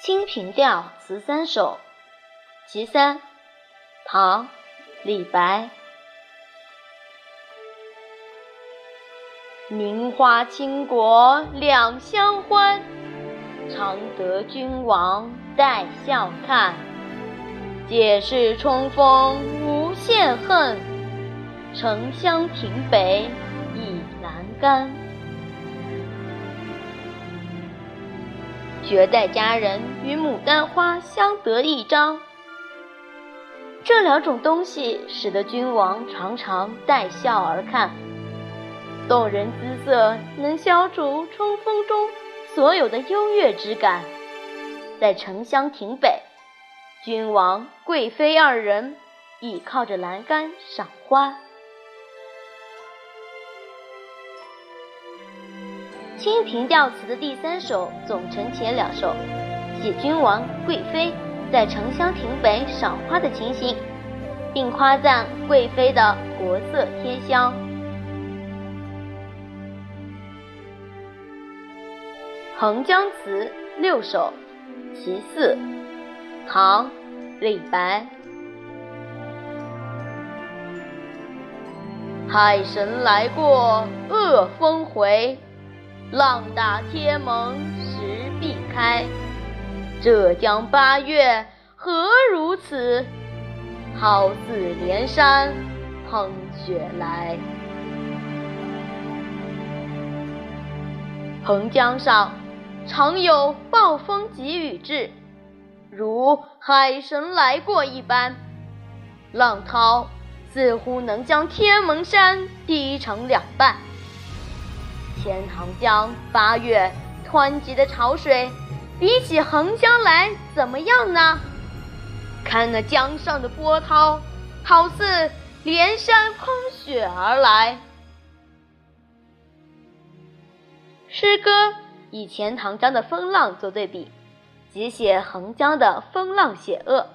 《清平调·词三首·其三》唐·李白。名花倾国两相欢，常得君王带笑看。解释冲锋无限恨，城乡亭北倚阑干。绝代佳人与牡丹花相得益彰，这两种东西使得君王常常带笑而看。动人姿色能消除冲锋中所有的优越之感。在城乡亭北，君王贵妃二人倚靠着栏杆赏花。《清平调词》的第三首总成前两首，写君王贵妃在城乡亭北赏花的情形，并夸赞贵妃的国色天香。《横江词》六首，其四，唐·李白。海神来过恶风回。浪打天门石壁开，浙江八月何如此？好似连山喷雪来。横江上常有暴风急雨至，如海神来过一般，浪涛似乎能将天门山劈成两半。钱塘江八月湍急的潮水，比起横江来怎么样呢？看那江上的波涛，好似连山喷雪而来。诗歌以钱塘江的风浪做对比，即写横江的风浪险恶。